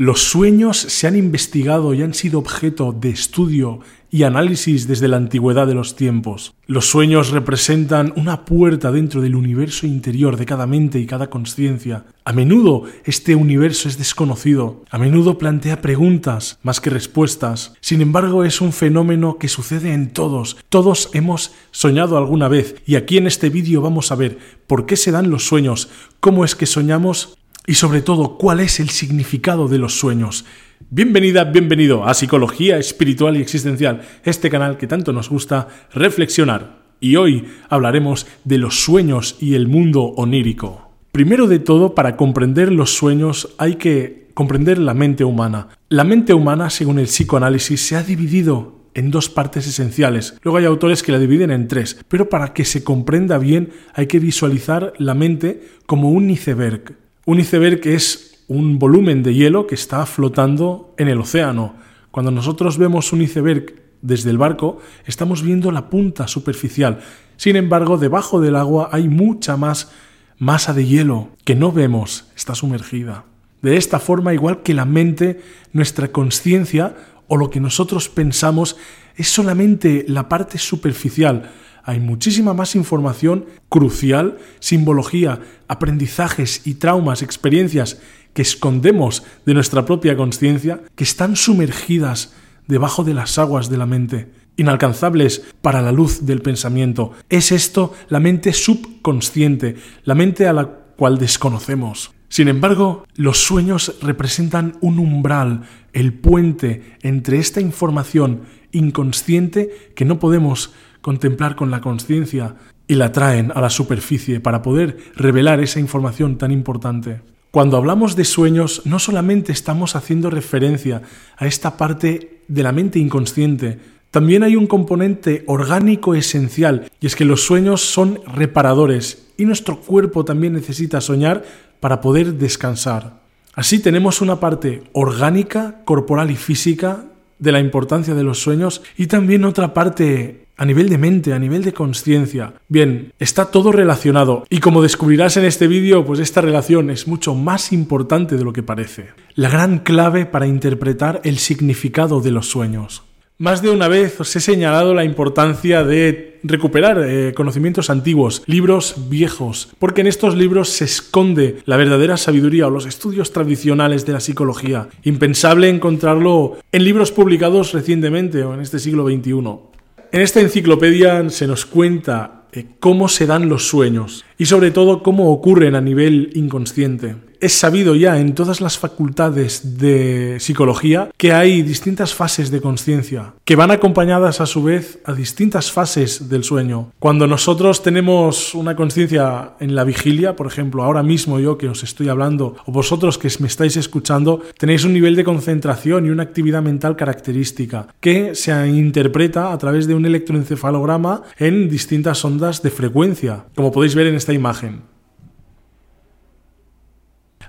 Los sueños se han investigado y han sido objeto de estudio y análisis desde la antigüedad de los tiempos. Los sueños representan una puerta dentro del universo interior de cada mente y cada conciencia. A menudo este universo es desconocido, a menudo plantea preguntas más que respuestas. Sin embargo, es un fenómeno que sucede en todos. Todos hemos soñado alguna vez y aquí en este vídeo vamos a ver por qué se dan los sueños, cómo es que soñamos y sobre todo cuál es el significado de los sueños. Bienvenida, bienvenido a Psicología Espiritual y Existencial, este canal que tanto nos gusta reflexionar. Y hoy hablaremos de los sueños y el mundo onírico. Primero de todo, para comprender los sueños hay que comprender la mente humana. La mente humana, según el psicoanálisis, se ha dividido en dos partes esenciales. Luego hay autores que la dividen en tres, pero para que se comprenda bien hay que visualizar la mente como un iceberg. Un iceberg es un volumen de hielo que está flotando en el océano. Cuando nosotros vemos un iceberg desde el barco, estamos viendo la punta superficial. Sin embargo, debajo del agua hay mucha más masa de hielo que no vemos, está sumergida. De esta forma, igual que la mente, nuestra conciencia o lo que nosotros pensamos es solamente la parte superficial. Hay muchísima más información crucial, simbología, aprendizajes y traumas, experiencias que escondemos de nuestra propia conciencia, que están sumergidas debajo de las aguas de la mente, inalcanzables para la luz del pensamiento. Es esto la mente subconsciente, la mente a la cual desconocemos. Sin embargo, los sueños representan un umbral, el puente entre esta información inconsciente que no podemos contemplar con la conciencia y la traen a la superficie para poder revelar esa información tan importante. Cuando hablamos de sueños, no solamente estamos haciendo referencia a esta parte de la mente inconsciente, también hay un componente orgánico esencial, y es que los sueños son reparadores, y nuestro cuerpo también necesita soñar para poder descansar. Así tenemos una parte orgánica, corporal y física de la importancia de los sueños, y también otra parte a nivel de mente, a nivel de conciencia. Bien, está todo relacionado y como descubrirás en este vídeo, pues esta relación es mucho más importante de lo que parece. La gran clave para interpretar el significado de los sueños. Más de una vez os he señalado la importancia de recuperar eh, conocimientos antiguos, libros viejos, porque en estos libros se esconde la verdadera sabiduría o los estudios tradicionales de la psicología. Impensable encontrarlo en libros publicados recientemente o en este siglo XXI. En esta enciclopedia se nos cuenta eh, cómo se dan los sueños y sobre todo cómo ocurren a nivel inconsciente es sabido ya en todas las facultades de psicología que hay distintas fases de conciencia, que van acompañadas a su vez a distintas fases del sueño. Cuando nosotros tenemos una conciencia en la vigilia, por ejemplo, ahora mismo yo que os estoy hablando, o vosotros que me estáis escuchando, tenéis un nivel de concentración y una actividad mental característica que se interpreta a través de un electroencefalograma en distintas ondas de frecuencia, como podéis ver en esta imagen.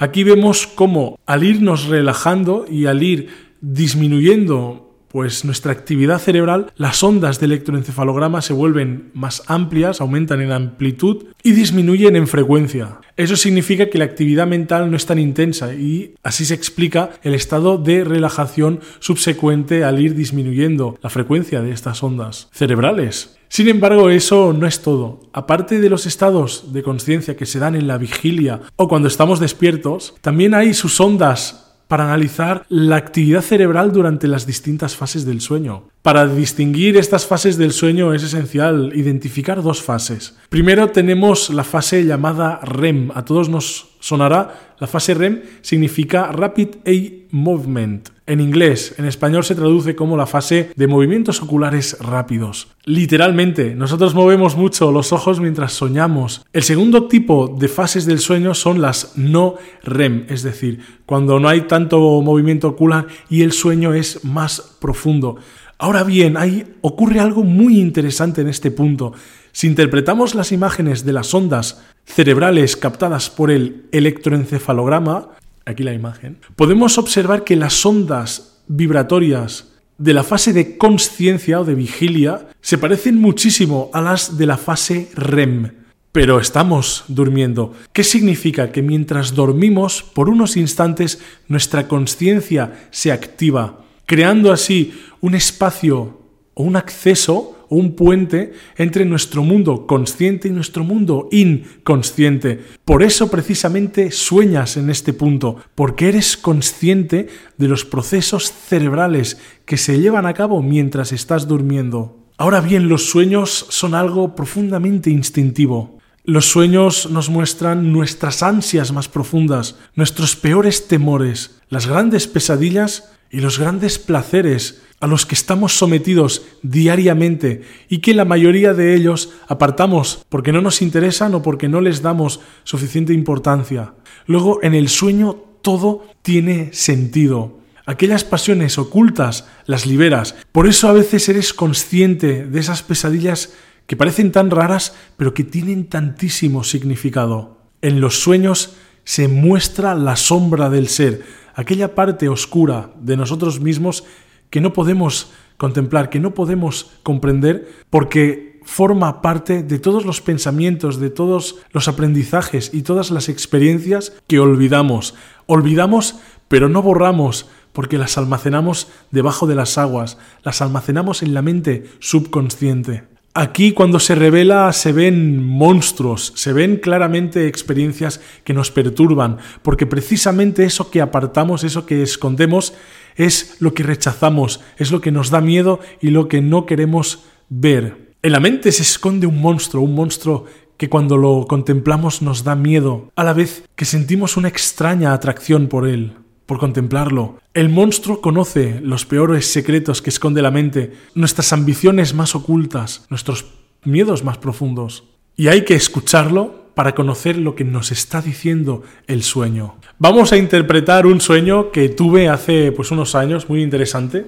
Aquí vemos cómo al irnos relajando y al ir disminuyendo pues nuestra actividad cerebral, las ondas de electroencefalograma se vuelven más amplias, aumentan en amplitud y disminuyen en frecuencia. Eso significa que la actividad mental no es tan intensa y así se explica el estado de relajación subsecuente al ir disminuyendo la frecuencia de estas ondas cerebrales. Sin embargo, eso no es todo. Aparte de los estados de conciencia que se dan en la vigilia o cuando estamos despiertos, también hay sus ondas para analizar la actividad cerebral durante las distintas fases del sueño. Para distinguir estas fases del sueño es esencial identificar dos fases. Primero tenemos la fase llamada REM. A todos nos sonará, la fase REM significa Rapid Eye Movement. En inglés, en español se traduce como la fase de movimientos oculares rápidos. Literalmente, nosotros movemos mucho los ojos mientras soñamos. El segundo tipo de fases del sueño son las no REM, es decir, cuando no hay tanto movimiento ocular y el sueño es más profundo. Ahora bien, ahí ocurre algo muy interesante en este punto. Si interpretamos las imágenes de las ondas cerebrales captadas por el electroencefalograma, aquí la imagen, podemos observar que las ondas vibratorias de la fase de conciencia o de vigilia se parecen muchísimo a las de la fase REM. pero estamos durmiendo. ¿Qué significa? Que mientras dormimos, por unos instantes, nuestra conciencia se activa, creando así un espacio o un acceso un puente entre nuestro mundo consciente y nuestro mundo inconsciente. Por eso precisamente sueñas en este punto, porque eres consciente de los procesos cerebrales que se llevan a cabo mientras estás durmiendo. Ahora bien, los sueños son algo profundamente instintivo. Los sueños nos muestran nuestras ansias más profundas, nuestros peores temores, las grandes pesadillas y los grandes placeres a los que estamos sometidos diariamente y que la mayoría de ellos apartamos porque no nos interesan o porque no les damos suficiente importancia. Luego, en el sueño todo tiene sentido. Aquellas pasiones ocultas las liberas. Por eso a veces eres consciente de esas pesadillas que parecen tan raras pero que tienen tantísimo significado. En los sueños se muestra la sombra del ser, aquella parte oscura de nosotros mismos que no podemos contemplar, que no podemos comprender, porque forma parte de todos los pensamientos, de todos los aprendizajes y todas las experiencias que olvidamos. Olvidamos, pero no borramos, porque las almacenamos debajo de las aguas, las almacenamos en la mente subconsciente. Aquí cuando se revela se ven monstruos, se ven claramente experiencias que nos perturban, porque precisamente eso que apartamos, eso que escondemos, es lo que rechazamos, es lo que nos da miedo y lo que no queremos ver. En la mente se esconde un monstruo, un monstruo que cuando lo contemplamos nos da miedo, a la vez que sentimos una extraña atracción por él, por contemplarlo. El monstruo conoce los peores secretos que esconde la mente, nuestras ambiciones más ocultas, nuestros miedos más profundos. Y hay que escucharlo para conocer lo que nos está diciendo el sueño. Vamos a interpretar un sueño que tuve hace pues unos años, muy interesante.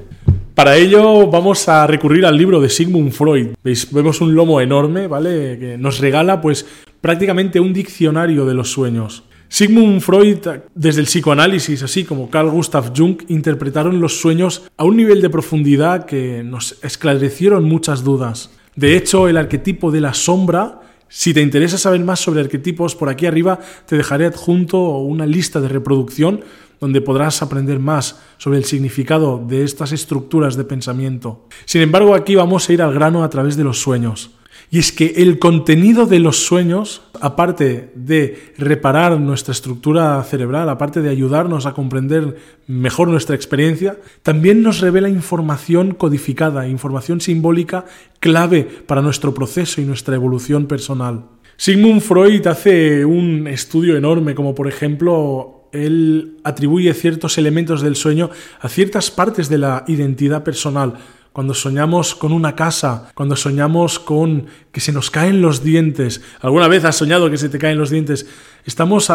Para ello vamos a recurrir al libro de Sigmund Freud. ¿Veis? Vemos un lomo enorme, ¿vale? Que nos regala pues prácticamente un diccionario de los sueños. Sigmund Freud, desde el psicoanálisis, así como Carl Gustav Jung, interpretaron los sueños a un nivel de profundidad que nos esclarecieron muchas dudas. De hecho, el arquetipo de la sombra si te interesa saber más sobre arquetipos, por aquí arriba te dejaré adjunto una lista de reproducción donde podrás aprender más sobre el significado de estas estructuras de pensamiento. Sin embargo, aquí vamos a ir al grano a través de los sueños. Y es que el contenido de los sueños, aparte de reparar nuestra estructura cerebral, aparte de ayudarnos a comprender mejor nuestra experiencia, también nos revela información codificada, información simbólica clave para nuestro proceso y nuestra evolución personal. Sigmund Freud hace un estudio enorme, como por ejemplo él atribuye ciertos elementos del sueño a ciertas partes de la identidad personal cuando soñamos con una casa, cuando soñamos con que se nos caen los dientes. ¿Alguna vez has soñado que se te caen los dientes? Estamos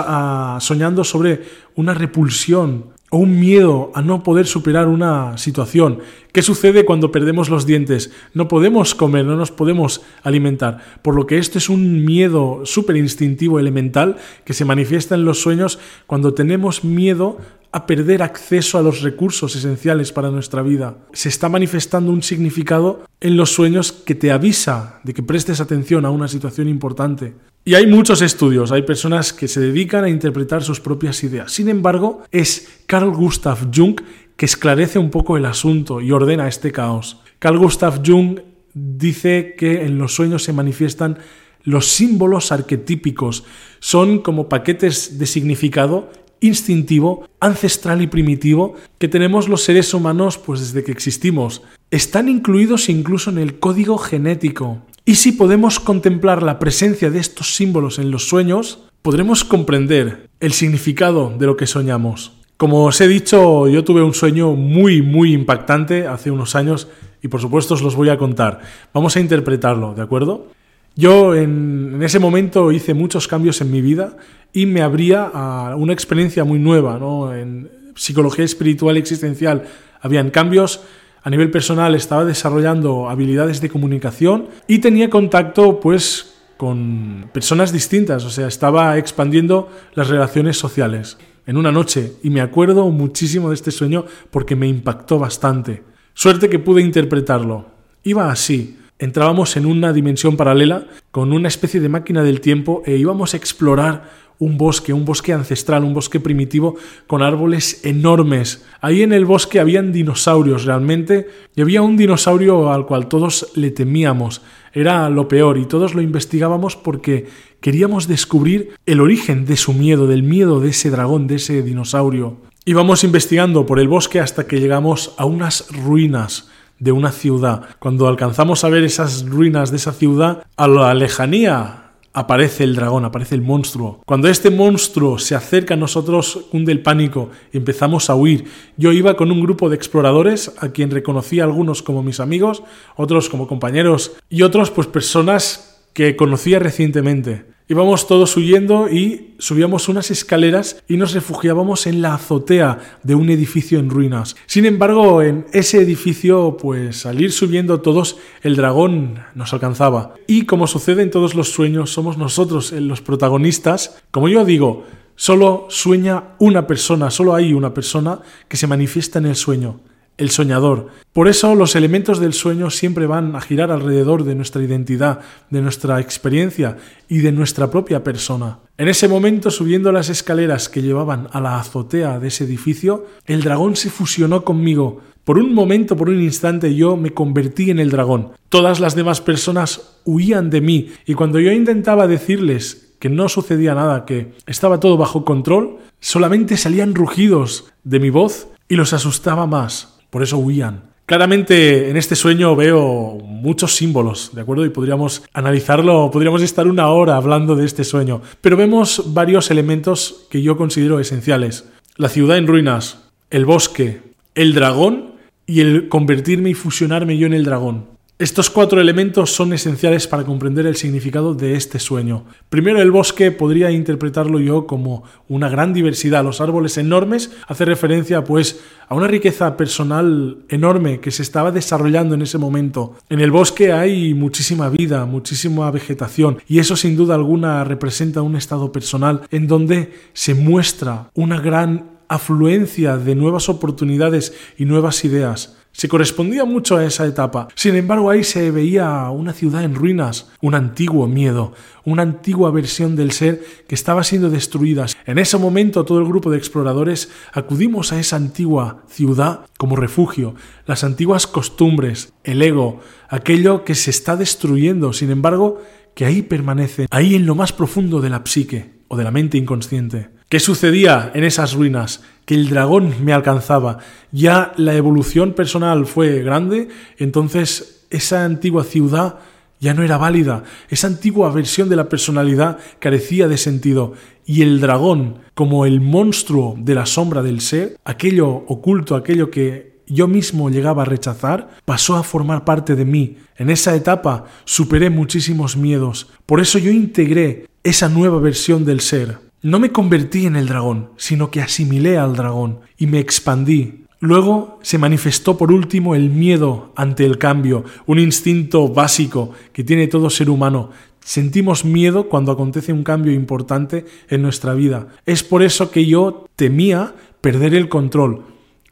soñando sobre una repulsión o un miedo a no poder superar una situación. ¿Qué sucede cuando perdemos los dientes? No podemos comer, no nos podemos alimentar. Por lo que esto es un miedo súper instintivo, elemental, que se manifiesta en los sueños cuando tenemos miedo a perder acceso a los recursos esenciales para nuestra vida. Se está manifestando un significado en los sueños que te avisa de que prestes atención a una situación importante. Y hay muchos estudios, hay personas que se dedican a interpretar sus propias ideas. Sin embargo, es Carl Gustav Jung que esclarece un poco el asunto y ordena este caos. Carl Gustav Jung dice que en los sueños se manifiestan los símbolos arquetípicos. Son como paquetes de significado instintivo, ancestral y primitivo que tenemos los seres humanos pues desde que existimos. Están incluidos incluso en el código genético. Y si podemos contemplar la presencia de estos símbolos en los sueños, podremos comprender el significado de lo que soñamos. Como os he dicho, yo tuve un sueño muy, muy impactante hace unos años y por supuesto os los voy a contar. Vamos a interpretarlo, ¿de acuerdo? Yo en, ese momento hice muchos cambios en mi vida y me abría a una experiencia muy nueva. ¿no? En psicología espiritual y existencial habían cambios. A nivel personal estaba desarrollando habilidades de comunicación y tenía contacto pues con personas distintas, o sea, estaba expandiendo las relaciones sociales en una noche y me acuerdo muchísimo de este sueño porque me impactó bastante. Suerte que pude interpretarlo. Iba así. Entrábamos en una dimensión paralela con una especie de máquina del tiempo e íbamos a explorar un bosque, un bosque ancestral, un bosque primitivo con árboles enormes. Ahí en el bosque habían dinosaurios realmente y había un dinosaurio al cual todos le temíamos. Era lo peor y todos lo investigábamos porque queríamos descubrir el origen de su miedo, del miedo de ese dragón, de ese dinosaurio. Íbamos investigando por el bosque hasta que llegamos a unas ruinas de una ciudad. Cuando alcanzamos a ver esas ruinas de esa ciudad, a la lejanía aparece el dragón, aparece el monstruo. Cuando este monstruo se acerca a nosotros, hunde el pánico y empezamos a huir. Yo iba con un grupo de exploradores a quien reconocí algunos como mis amigos, otros como compañeros y otros pues personas que conocía recientemente. Íbamos todos huyendo y subíamos unas escaleras y nos refugiábamos en la azotea de un edificio en ruinas. Sin embargo, en ese edificio, pues al ir subiendo todos, el dragón nos alcanzaba. Y como sucede en todos los sueños, somos nosotros los protagonistas. Como yo digo, solo sueña una persona, solo hay una persona que se manifiesta en el sueño el soñador. Por eso los elementos del sueño siempre van a girar alrededor de nuestra identidad, de nuestra experiencia y de nuestra propia persona. En ese momento, subiendo las escaleras que llevaban a la azotea de ese edificio, el dragón se fusionó conmigo. Por un momento, por un instante, yo me convertí en el dragón. Todas las demás personas huían de mí y cuando yo intentaba decirles que no sucedía nada, que estaba todo bajo control, solamente salían rugidos de mi voz y los asustaba más por eso huían. Claramente en este sueño veo muchos símbolos, ¿de acuerdo? Y podríamos analizarlo, podríamos estar una hora hablando de este sueño, pero vemos varios elementos que yo considero esenciales. La ciudad en ruinas, el bosque, el dragón y el convertirme y fusionarme yo en el dragón. Estos cuatro elementos son esenciales para comprender el significado de este sueño. Primero, el bosque podría interpretarlo yo como una gran diversidad. Los árboles enormes hace referencia pues a una riqueza personal enorme que se estaba desarrollando en ese momento. En el bosque hay muchísima vida, muchísima vegetación y eso sin duda alguna representa un estado personal en donde se muestra una gran afluencia de nuevas oportunidades y nuevas ideas. Se correspondía mucho a esa etapa. Sin embargo, ahí se veía una ciudad en ruinas, un antiguo miedo, una antigua versión del ser que estaba siendo destruida. En ese momento todo el grupo de exploradores acudimos a esa antigua ciudad como refugio, las antiguas costumbres, el ego, aquello que se está destruyendo, sin embargo, que ahí permanece, ahí en lo más profundo de la psique o de la mente inconsciente. ¿Qué sucedía en esas ruinas? Que el dragón me alcanzaba. Ya la evolución personal fue grande, entonces esa antigua ciudad ya no era válida. Esa antigua versión de la personalidad carecía de sentido. Y el dragón, como el monstruo de la sombra del ser, aquello oculto, aquello que yo mismo llegaba a rechazar, pasó a formar parte de mí. En esa etapa superé muchísimos miedos. Por eso yo integré esa nueva versión del ser. No me convertí en el dragón, sino que asimilé al dragón y me expandí. Luego se manifestó por último el miedo ante el cambio, un instinto básico que tiene todo ser humano. Sentimos miedo cuando acontece un cambio importante en nuestra vida. Es por eso que yo temía perder el control.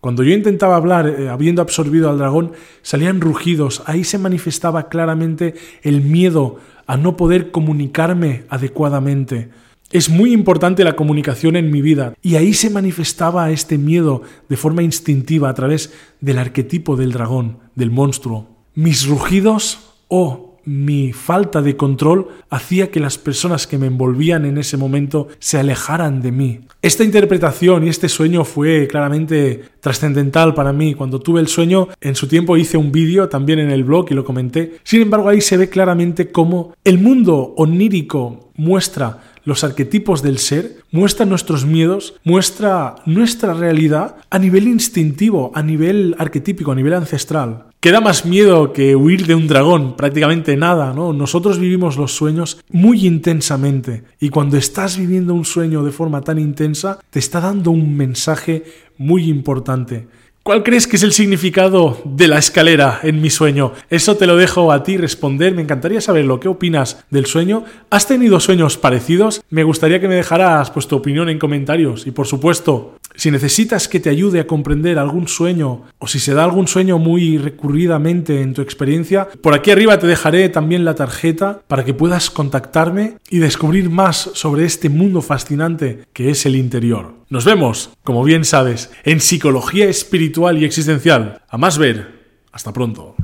Cuando yo intentaba hablar, eh, habiendo absorbido al dragón, salían rugidos. Ahí se manifestaba claramente el miedo a no poder comunicarme adecuadamente. Es muy importante la comunicación en mi vida y ahí se manifestaba este miedo de forma instintiva a través del arquetipo del dragón, del monstruo. Mis rugidos o mi falta de control hacía que las personas que me envolvían en ese momento se alejaran de mí. Esta interpretación y este sueño fue claramente trascendental para mí. Cuando tuve el sueño, en su tiempo hice un vídeo también en el blog y lo comenté. Sin embargo, ahí se ve claramente cómo el mundo onírico muestra los arquetipos del ser, muestra nuestros miedos, muestra nuestra realidad a nivel instintivo, a nivel arquetípico, a nivel ancestral. Queda más miedo que huir de un dragón, prácticamente nada, ¿no? Nosotros vivimos los sueños muy intensamente y cuando estás viviendo un sueño de forma tan intensa, te está dando un mensaje muy importante. ¿Cuál crees que es el significado de la escalera en mi sueño? Eso te lo dejo a ti responder. Me encantaría saber lo que opinas del sueño. ¿Has tenido sueños parecidos? Me gustaría que me dejaras pues, tu opinión en comentarios. Y por supuesto, Si necesitas que te ayude a comprender algún sueño o si se da algún sueño muy recurridamente en tu experiencia, por aquí arriba te dejaré también la tarjeta para que puedas contactarme y descubrir más sobre este mundo fascinante que es el interior. Nos vemos, como bien sabes, en psicología espiritual y existencial. A más ver. Hasta pronto.